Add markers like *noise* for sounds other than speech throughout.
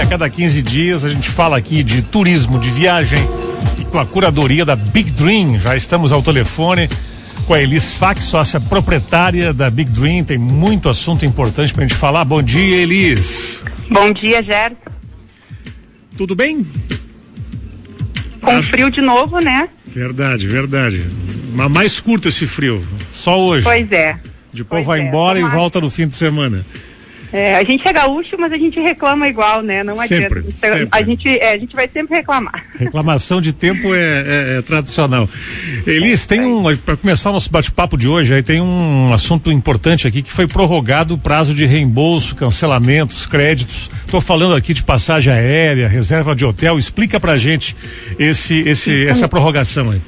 a cada 15 dias a gente fala aqui de turismo, de viagem e com a curadoria da Big Dream. Já estamos ao telefone com a Elis Fax, sócia proprietária da Big Dream. Tem muito assunto importante para a gente falar. Bom dia, Elis. Bom dia, Gerson. Tudo bem? Com Acho... frio de novo, né? Verdade, verdade. Mas mais curto esse frio. Só hoje. Pois é. Depois pois vai é. embora Tomar. e volta no fim de semana. É, a gente é gaúcho, mas a gente reclama igual, né? Não sempre, adianta. Sempre. A gente, é, a gente vai sempre reclamar. *laughs* Reclamação de tempo é, é, é tradicional. Elis, tem um, para começar o nosso bate-papo de hoje, aí tem um assunto importante aqui que foi prorrogado o prazo de reembolso, cancelamentos, créditos. Estou falando aqui de passagem aérea, reserva de hotel. Explica pra gente esse, esse, essa prorrogação aí.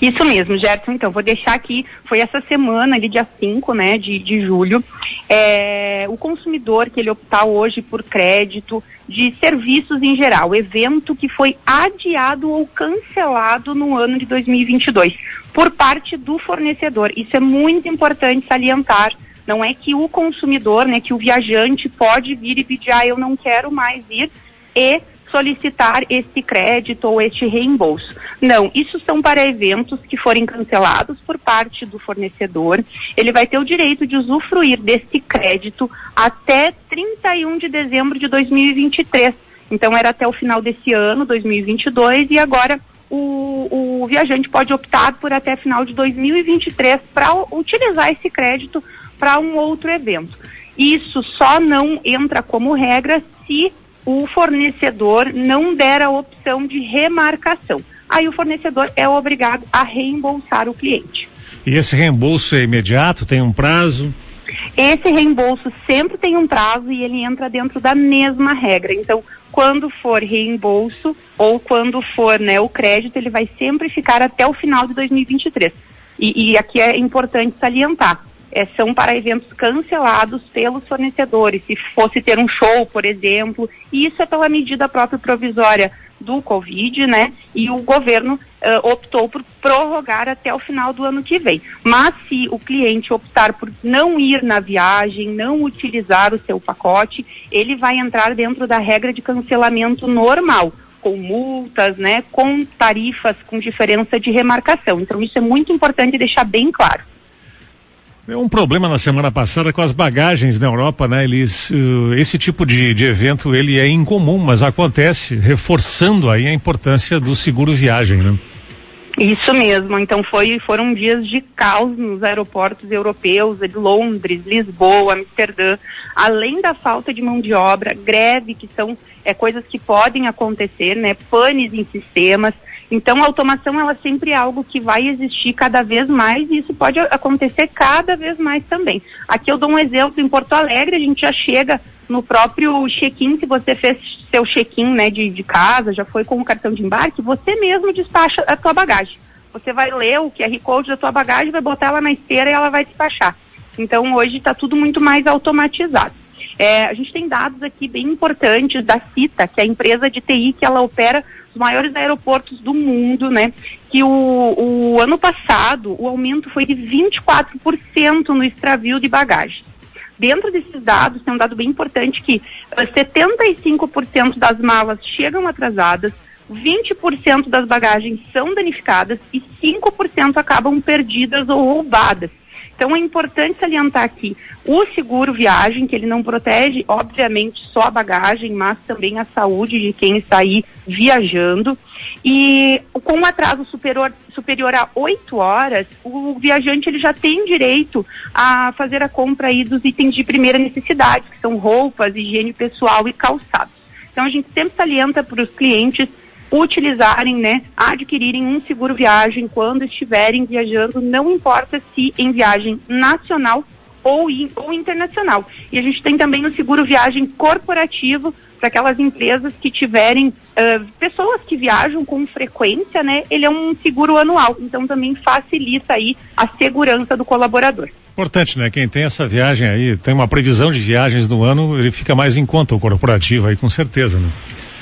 Isso mesmo, Gerson. Então, vou deixar aqui, foi essa semana, ali, dia 5 né, de, de julho, é, o consumidor que ele optar hoje por crédito de serviços em geral, evento que foi adiado ou cancelado no ano de 2022 por parte do fornecedor. Isso é muito importante salientar. Não é que o consumidor, né, que o viajante pode vir e pedir, ah, eu não quero mais ir e solicitar este crédito ou este reembolso. Não, isso são para eventos que forem cancelados por parte do fornecedor. Ele vai ter o direito de usufruir deste crédito até 31 de dezembro de 2023. Então era até o final desse ano, 2022, e agora o, o viajante pode optar por até final de 2023 para utilizar esse crédito para um outro evento. Isso só não entra como regra se o fornecedor não der a opção de remarcação. Aí o fornecedor é obrigado a reembolsar o cliente. E esse reembolso é imediato? Tem um prazo? Esse reembolso sempre tem um prazo e ele entra dentro da mesma regra. Então, quando for reembolso ou quando for né, o crédito, ele vai sempre ficar até o final de 2023. E, e aqui é importante salientar é, são para eventos cancelados pelos fornecedores. Se fosse ter um show, por exemplo, e isso é pela medida própria provisória do Covid, né? E o governo uh, optou por prorrogar até o final do ano que vem. Mas se o cliente optar por não ir na viagem, não utilizar o seu pacote, ele vai entrar dentro da regra de cancelamento normal com multas, né, com tarifas com diferença de remarcação. Então isso é muito importante deixar bem claro. É um problema na semana passada com as bagagens na Europa, né? Eles, uh, esse tipo de, de evento ele é incomum, mas acontece, reforçando aí a importância do seguro viagem, né? Isso mesmo. Então foi, foram dias de caos nos aeroportos europeus, de Londres, Lisboa, Amsterdã. Além da falta de mão de obra, greve, que são é, coisas que podem acontecer, né? Panes em sistemas. Então, a automação ela sempre é algo que vai existir cada vez mais e isso pode acontecer cada vez mais também. Aqui eu dou um exemplo em Porto Alegre, a gente já chega no próprio check-in, se você fez seu check-in né, de, de casa, já foi com o cartão de embarque, você mesmo despacha a tua bagagem. Você vai ler o QR Code da tua bagagem, vai botar ela na esteira e ela vai despachar. Então, hoje está tudo muito mais automatizado. É, a gente tem dados aqui bem importantes da CITA, que é a empresa de TI que ela opera os maiores aeroportos do mundo, né? Que o, o ano passado o aumento foi de 24% no extravio de bagagem. Dentro desses dados, tem um dado bem importante que uh, eh, 75% das malas chegam atrasadas, 20% das bagagens são danificadas e 5% acabam perdidas ou roubadas. Então é importante salientar aqui o seguro viagem, que ele não protege, obviamente, só a bagagem, mas também a saúde de quem está aí viajando. E com um atraso superior, superior a oito horas, o viajante ele já tem direito a fazer a compra aí dos itens de primeira necessidade, que são roupas, higiene pessoal e calçados. Então a gente sempre salienta para os clientes utilizarem, né, adquirirem um seguro viagem quando estiverem viajando, não importa se em viagem nacional ou, in, ou internacional. E a gente tem também o seguro viagem corporativo para aquelas empresas que tiverem uh, pessoas que viajam com frequência, né? Ele é um seguro anual, então também facilita aí a segurança do colaborador. Importante, né? Quem tem essa viagem aí, tem uma previsão de viagens no ano, ele fica mais em conta o corporativo aí, com certeza, né?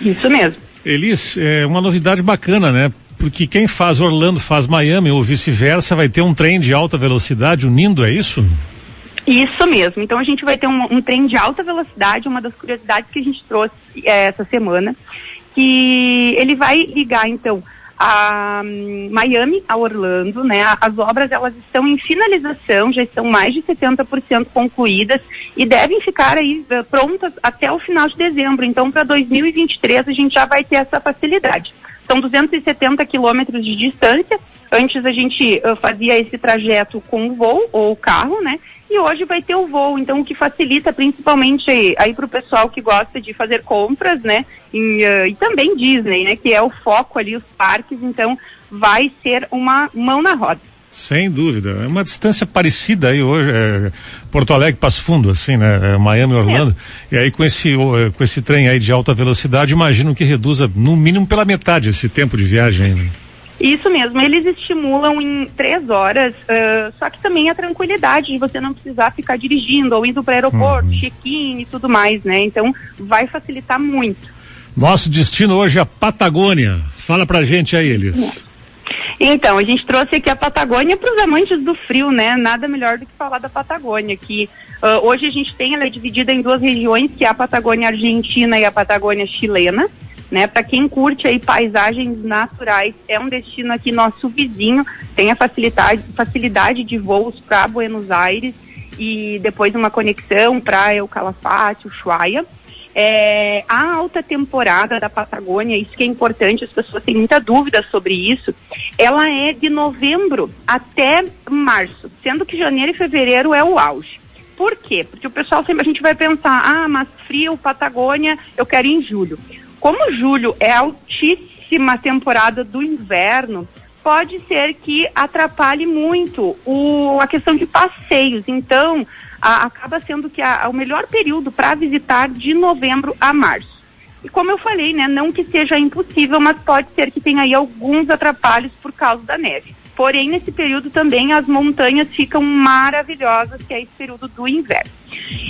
Isso mesmo. Elis, é uma novidade bacana, né? Porque quem faz Orlando faz Miami ou vice-versa vai ter um trem de alta velocidade unindo, é isso? Isso mesmo. Então a gente vai ter um, um trem de alta velocidade, uma das curiosidades que a gente trouxe é, essa semana, que ele vai ligar então a um, Miami a Orlando, né? As obras elas estão em finalização, já estão mais de 70% concluídas e devem ficar aí uh, prontas até o final de dezembro. Então, para 2023 a gente já vai ter essa facilidade. São 270 quilômetros de distância. Antes a gente uh, fazia esse trajeto com o voo ou carro, né? E hoje vai ter o voo, então o que facilita principalmente aí, aí para o pessoal que gosta de fazer compras, né? Em, uh, e também Disney, né? Que é o foco ali, os parques, então vai ser uma mão na roda. Sem dúvida. É uma distância parecida aí hoje, é, Porto Alegre, Passo Fundo, assim, né? É, Miami, Orlando. É. E aí com esse, com esse trem aí de alta velocidade, imagino que reduza no mínimo pela metade esse tempo de viagem aí, né? Isso mesmo, eles estimulam em três horas, uh, só que também a tranquilidade de você não precisar ficar dirigindo ou indo para o aeroporto, uhum. check-in e tudo mais, né? Então vai facilitar muito. Nosso destino hoje é a Patagônia. Fala pra gente aí, Elis. Então, a gente trouxe aqui a Patagônia para os amantes do frio, né? Nada melhor do que falar da Patagônia, que uh, hoje a gente tem, ela é dividida em duas regiões, que é a Patagônia Argentina e a Patagônia Chilena. Né, para quem curte aí paisagens naturais, é um destino aqui nosso vizinho, tem a facilidade, facilidade de voos para Buenos Aires e depois uma conexão para El Calafate, Ushuaia. É, a alta temporada da Patagônia, isso que é importante, as pessoas têm muita dúvida sobre isso, ela é de novembro até março, sendo que janeiro e fevereiro é o auge. Por quê? Porque o pessoal sempre, a gente vai pensar, ah, mas frio, Patagônia, eu quero ir em julho. Como julho é altíssima temporada do inverno, pode ser que atrapalhe muito o, a questão de passeios. Então, a, acaba sendo que a, a, o melhor período para visitar de novembro a março. E como eu falei, né, não que seja impossível, mas pode ser que tenha aí alguns atrapalhos por causa da neve. Porém, nesse período também as montanhas ficam maravilhosas, que é esse período do inverno.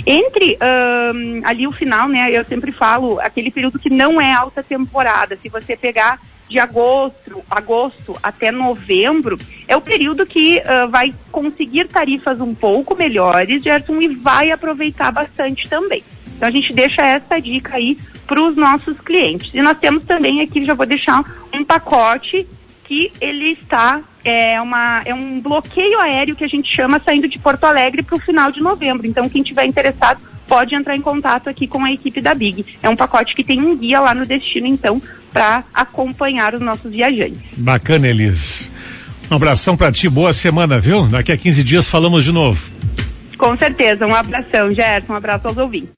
Entre um, ali o final, né, eu sempre falo, aquele período que não é alta temporada, se você pegar de agosto, agosto até novembro, é o período que uh, vai conseguir tarifas um pouco melhores, Gerson, e vai aproveitar bastante também. Então a gente deixa essa dica aí para os nossos clientes. E nós temos também aqui, já vou deixar um pacote que ele está é, uma, é um bloqueio aéreo que a gente chama saindo de Porto Alegre para o final de novembro. Então quem tiver interessado pode entrar em contato aqui com a equipe da Big. É um pacote que tem um guia lá no destino, então, para acompanhar os nossos viajantes. Bacana, Elis. Um abração para ti, boa semana, viu? Daqui a 15 dias falamos de novo. Com certeza, um abração, Gerson, um abraço aos ouvintes.